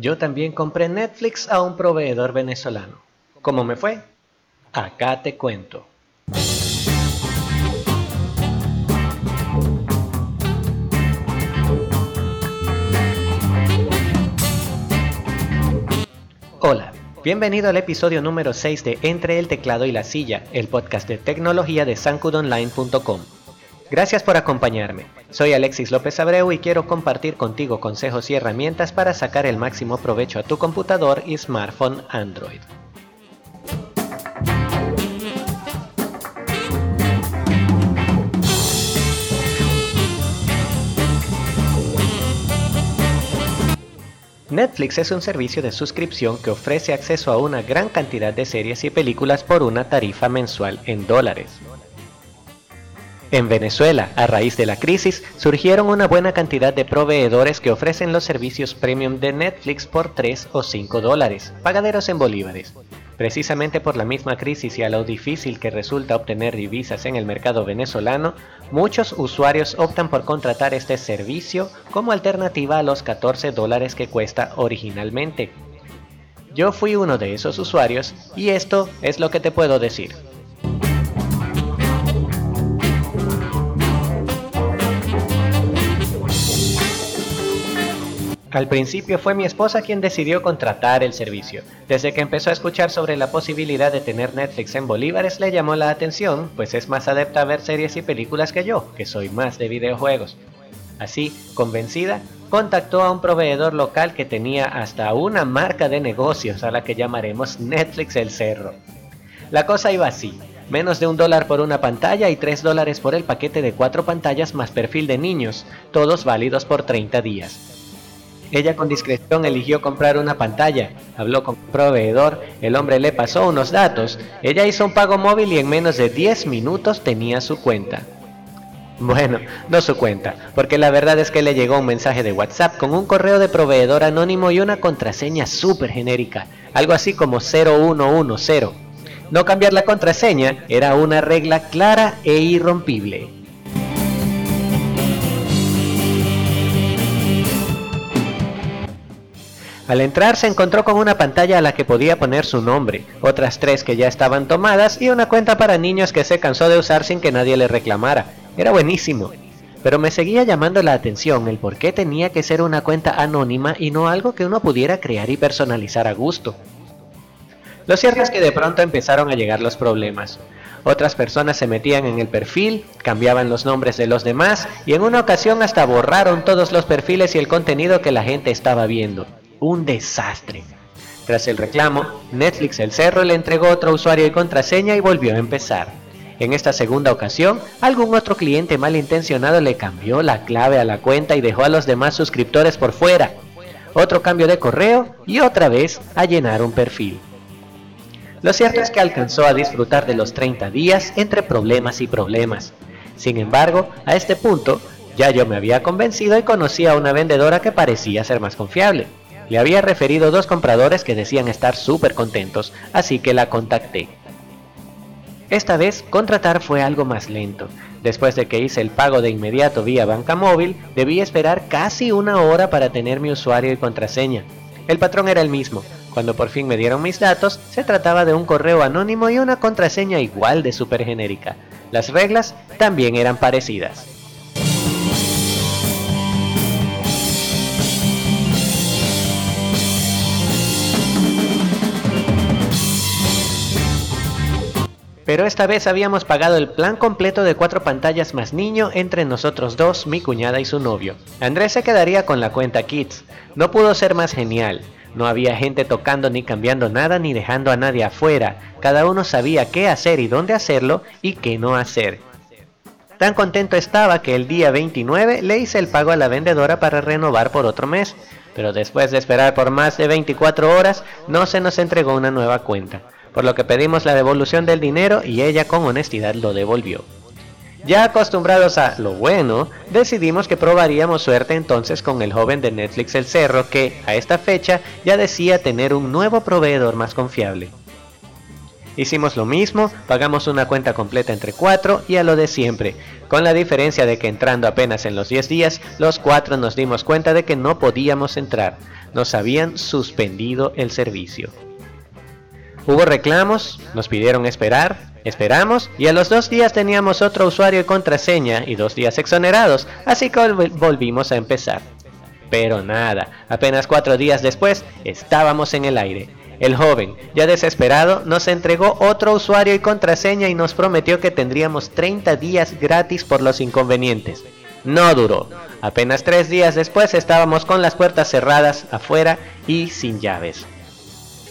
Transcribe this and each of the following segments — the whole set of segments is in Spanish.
yo también compré Netflix a un proveedor venezolano. ¿Cómo me fue? Acá te cuento. Hola, bienvenido al episodio número 6 de Entre el teclado y la silla, el podcast de tecnología de sancudonline.com. Gracias por acompañarme. Soy Alexis López Abreu y quiero compartir contigo consejos y herramientas para sacar el máximo provecho a tu computador y smartphone Android. Netflix es un servicio de suscripción que ofrece acceso a una gran cantidad de series y películas por una tarifa mensual en dólares. En Venezuela, a raíz de la crisis, surgieron una buena cantidad de proveedores que ofrecen los servicios premium de Netflix por 3 o 5 dólares, pagaderos en bolívares. Precisamente por la misma crisis y a lo difícil que resulta obtener divisas en el mercado venezolano, muchos usuarios optan por contratar este servicio como alternativa a los 14 dólares que cuesta originalmente. Yo fui uno de esos usuarios y esto es lo que te puedo decir. Al principio fue mi esposa quien decidió contratar el servicio. Desde que empezó a escuchar sobre la posibilidad de tener Netflix en bolívares le llamó la atención, pues es más adepta a ver series y películas que yo, que soy más de videojuegos. Así, convencida, contactó a un proveedor local que tenía hasta una marca de negocios a la que llamaremos Netflix El Cerro. La cosa iba así, menos de un dólar por una pantalla y tres dólares por el paquete de cuatro pantallas más perfil de niños, todos válidos por 30 días. Ella con discreción eligió comprar una pantalla, habló con un proveedor, el hombre le pasó unos datos, ella hizo un pago móvil y en menos de 10 minutos tenía su cuenta. Bueno, no su cuenta, porque la verdad es que le llegó un mensaje de WhatsApp con un correo de proveedor anónimo y una contraseña súper genérica, algo así como 0110. No cambiar la contraseña era una regla clara e irrompible. Al entrar se encontró con una pantalla a la que podía poner su nombre, otras tres que ya estaban tomadas y una cuenta para niños que se cansó de usar sin que nadie le reclamara. Era buenísimo. Pero me seguía llamando la atención el por qué tenía que ser una cuenta anónima y no algo que uno pudiera crear y personalizar a gusto. Lo cierto es que de pronto empezaron a llegar los problemas. Otras personas se metían en el perfil, cambiaban los nombres de los demás y en una ocasión hasta borraron todos los perfiles y el contenido que la gente estaba viendo un desastre. Tras el reclamo, Netflix El Cerro le entregó otro usuario y contraseña y volvió a empezar. En esta segunda ocasión, algún otro cliente malintencionado le cambió la clave a la cuenta y dejó a los demás suscriptores por fuera. Otro cambio de correo y otra vez a llenar un perfil. Lo cierto es que alcanzó a disfrutar de los 30 días entre problemas y problemas. Sin embargo, a este punto, ya yo me había convencido y conocía a una vendedora que parecía ser más confiable. Le había referido dos compradores que decían estar súper contentos, así que la contacté. Esta vez contratar fue algo más lento. Después de que hice el pago de inmediato vía banca móvil, debí esperar casi una hora para tener mi usuario y contraseña. El patrón era el mismo. Cuando por fin me dieron mis datos, se trataba de un correo anónimo y una contraseña igual de super genérica. Las reglas también eran parecidas. Pero esta vez habíamos pagado el plan completo de cuatro pantallas más niño entre nosotros dos, mi cuñada y su novio. Andrés se quedaría con la cuenta Kids. No pudo ser más genial. No había gente tocando ni cambiando nada ni dejando a nadie afuera. Cada uno sabía qué hacer y dónde hacerlo y qué no hacer. Tan contento estaba que el día 29 le hice el pago a la vendedora para renovar por otro mes, pero después de esperar por más de 24 horas no se nos entregó una nueva cuenta por lo que pedimos la devolución del dinero y ella con honestidad lo devolvió. Ya acostumbrados a lo bueno, decidimos que probaríamos suerte entonces con el joven de Netflix El Cerro que, a esta fecha, ya decía tener un nuevo proveedor más confiable. Hicimos lo mismo, pagamos una cuenta completa entre cuatro y a lo de siempre, con la diferencia de que entrando apenas en los 10 días, los cuatro nos dimos cuenta de que no podíamos entrar, nos habían suspendido el servicio. Hubo reclamos, nos pidieron esperar, esperamos y a los dos días teníamos otro usuario y contraseña y dos días exonerados, así que volvimos a empezar. Pero nada, apenas cuatro días después estábamos en el aire. El joven, ya desesperado, nos entregó otro usuario y contraseña y nos prometió que tendríamos 30 días gratis por los inconvenientes. No duró. Apenas tres días después estábamos con las puertas cerradas afuera y sin llaves.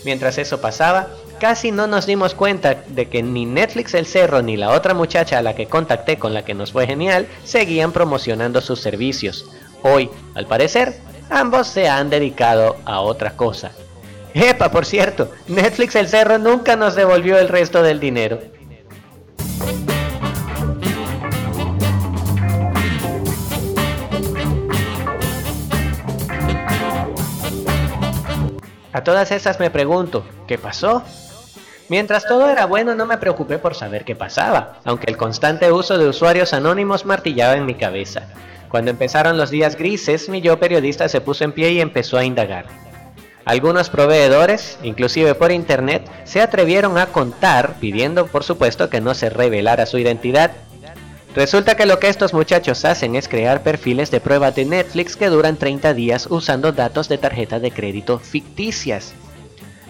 Mientras eso pasaba, casi no nos dimos cuenta de que ni Netflix El Cerro ni la otra muchacha a la que contacté con la que nos fue genial seguían promocionando sus servicios. Hoy, al parecer, ambos se han dedicado a otra cosa. Epa, por cierto, Netflix El Cerro nunca nos devolvió el resto del dinero. A todas esas me pregunto, ¿qué pasó? Mientras todo era bueno no me preocupé por saber qué pasaba, aunque el constante uso de usuarios anónimos martillaba en mi cabeza. Cuando empezaron los días grises, mi yo periodista se puso en pie y empezó a indagar. Algunos proveedores, inclusive por internet, se atrevieron a contar, pidiendo por supuesto que no se revelara su identidad. Resulta que lo que estos muchachos hacen es crear perfiles de prueba de Netflix que duran 30 días usando datos de tarjeta de crédito ficticias.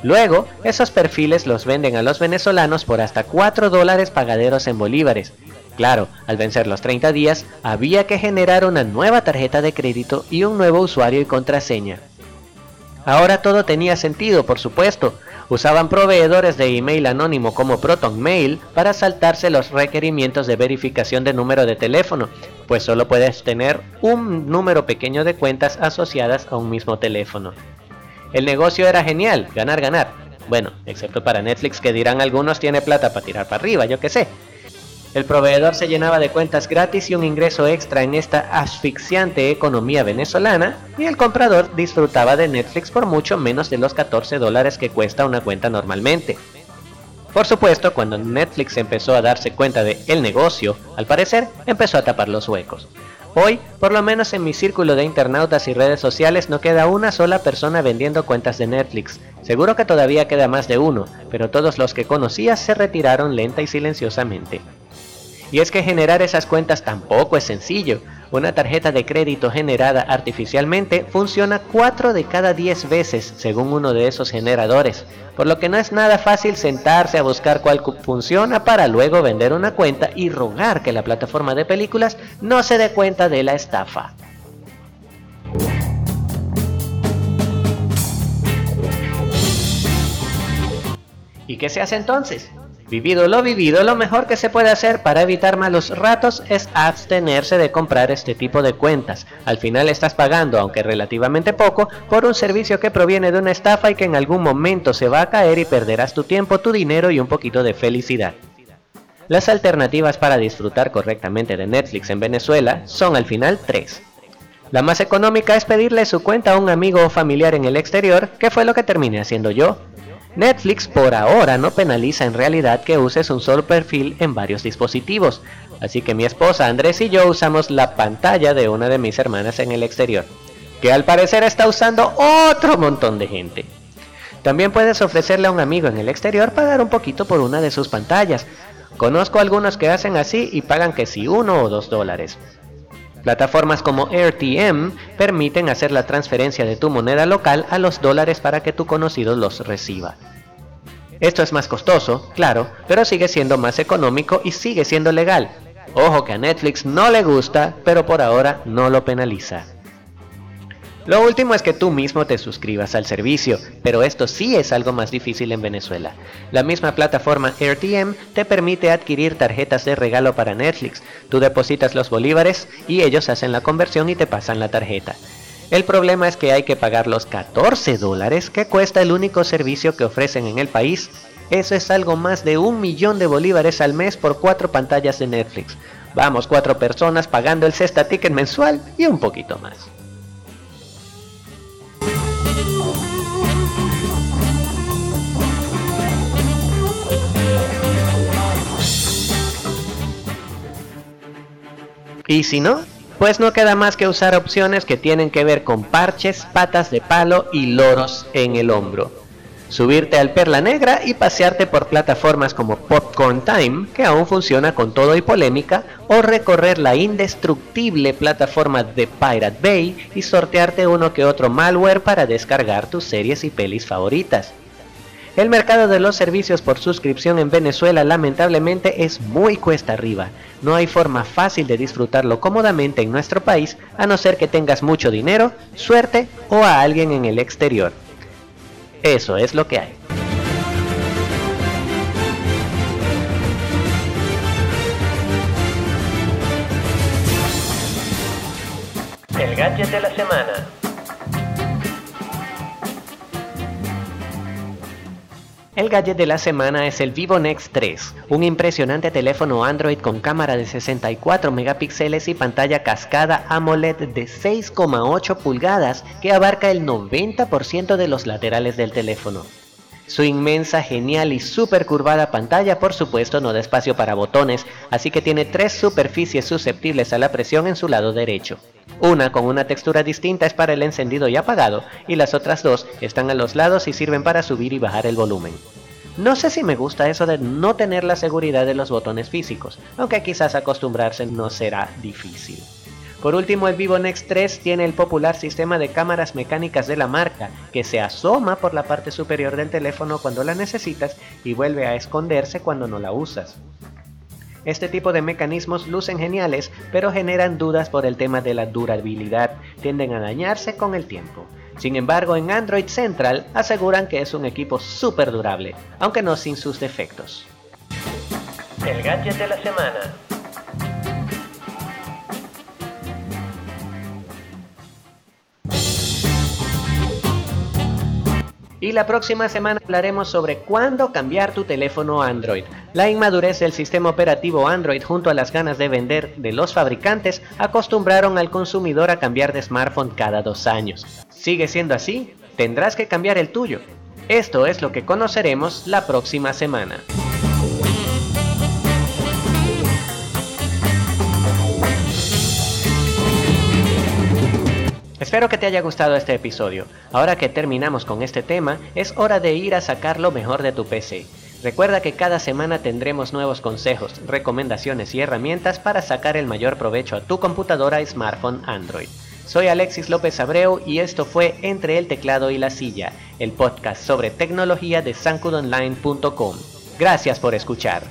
Luego, esos perfiles los venden a los venezolanos por hasta 4 dólares pagaderos en bolívares. Claro, al vencer los 30 días, había que generar una nueva tarjeta de crédito y un nuevo usuario y contraseña. Ahora todo tenía sentido, por supuesto. Usaban proveedores de email anónimo como ProtonMail para saltarse los requerimientos de verificación de número de teléfono, pues solo puedes tener un número pequeño de cuentas asociadas a un mismo teléfono. El negocio era genial, ganar, ganar. Bueno, excepto para Netflix que dirán algunos tiene plata para tirar para arriba, yo qué sé. El proveedor se llenaba de cuentas gratis y un ingreso extra en esta asfixiante economía venezolana y el comprador disfrutaba de Netflix por mucho menos de los 14 dólares que cuesta una cuenta normalmente. Por supuesto, cuando Netflix empezó a darse cuenta de el negocio, al parecer empezó a tapar los huecos. Hoy, por lo menos en mi círculo de internautas y redes sociales, no queda una sola persona vendiendo cuentas de Netflix. Seguro que todavía queda más de uno, pero todos los que conocía se retiraron lenta y silenciosamente. Y es que generar esas cuentas tampoco es sencillo. Una tarjeta de crédito generada artificialmente funciona 4 de cada 10 veces según uno de esos generadores, por lo que no es nada fácil sentarse a buscar cuál funciona para luego vender una cuenta y rogar que la plataforma de películas no se dé cuenta de la estafa. ¿Y qué se hace entonces? Vivido lo vivido, lo mejor que se puede hacer para evitar malos ratos es abstenerse de comprar este tipo de cuentas. Al final estás pagando, aunque relativamente poco, por un servicio que proviene de una estafa y que en algún momento se va a caer y perderás tu tiempo, tu dinero y un poquito de felicidad. Las alternativas para disfrutar correctamente de Netflix en Venezuela son al final tres. La más económica es pedirle su cuenta a un amigo o familiar en el exterior, que fue lo que terminé haciendo yo. Netflix por ahora no penaliza en realidad que uses un solo perfil en varios dispositivos, así que mi esposa Andrés y yo usamos la pantalla de una de mis hermanas en el exterior, que al parecer está usando otro montón de gente. También puedes ofrecerle a un amigo en el exterior pagar un poquito por una de sus pantallas. Conozco algunos que hacen así y pagan que si uno o dos dólares. Plataformas como AirTM permiten hacer la transferencia de tu moneda local a los dólares para que tu conocido los reciba. Esto es más costoso, claro, pero sigue siendo más económico y sigue siendo legal. Ojo que a Netflix no le gusta, pero por ahora no lo penaliza. Lo último es que tú mismo te suscribas al servicio, pero esto sí es algo más difícil en Venezuela. La misma plataforma AirTM te permite adquirir tarjetas de regalo para Netflix. Tú depositas los bolívares y ellos hacen la conversión y te pasan la tarjeta. El problema es que hay que pagar los 14 dólares que cuesta el único servicio que ofrecen en el país. Eso es algo más de un millón de bolívares al mes por cuatro pantallas de Netflix. Vamos, cuatro personas pagando el cesta ticket mensual y un poquito más. Y si no, pues no queda más que usar opciones que tienen que ver con parches, patas de palo y loros en el hombro. Subirte al Perla Negra y pasearte por plataformas como Popcorn Time, que aún funciona con todo y polémica, o recorrer la indestructible plataforma de Pirate Bay y sortearte uno que otro malware para descargar tus series y pelis favoritas. El mercado de los servicios por suscripción en Venezuela lamentablemente es muy cuesta arriba. No hay forma fácil de disfrutarlo cómodamente en nuestro país a no ser que tengas mucho dinero, suerte o a alguien en el exterior. Eso es lo que hay. El gadget de la semana. El gadget de la semana es el Vivo Nex 3, un impresionante teléfono Android con cámara de 64 megapíxeles y pantalla cascada AMOLED de 6,8 pulgadas que abarca el 90% de los laterales del teléfono. Su inmensa, genial y super curvada pantalla por supuesto no da espacio para botones, así que tiene tres superficies susceptibles a la presión en su lado derecho. Una con una textura distinta es para el encendido y apagado, y las otras dos están a los lados y sirven para subir y bajar el volumen. No sé si me gusta eso de no tener la seguridad de los botones físicos, aunque quizás acostumbrarse no será difícil. Por último, el Vivo Next 3 tiene el popular sistema de cámaras mecánicas de la marca, que se asoma por la parte superior del teléfono cuando la necesitas y vuelve a esconderse cuando no la usas. Este tipo de mecanismos lucen geniales, pero generan dudas por el tema de la durabilidad, tienden a dañarse con el tiempo. Sin embargo, en Android Central aseguran que es un equipo súper durable, aunque no sin sus defectos. El gadget de la semana. Y la próxima semana hablaremos sobre cuándo cambiar tu teléfono Android. La inmadurez del sistema operativo Android junto a las ganas de vender de los fabricantes acostumbraron al consumidor a cambiar de smartphone cada dos años. ¿Sigue siendo así? Tendrás que cambiar el tuyo. Esto es lo que conoceremos la próxima semana. Espero que te haya gustado este episodio. Ahora que terminamos con este tema, es hora de ir a sacar lo mejor de tu PC. Recuerda que cada semana tendremos nuevos consejos, recomendaciones y herramientas para sacar el mayor provecho a tu computadora y smartphone Android. Soy Alexis López Abreu y esto fue Entre el teclado y la silla, el podcast sobre tecnología de sancudonline.com. Gracias por escuchar.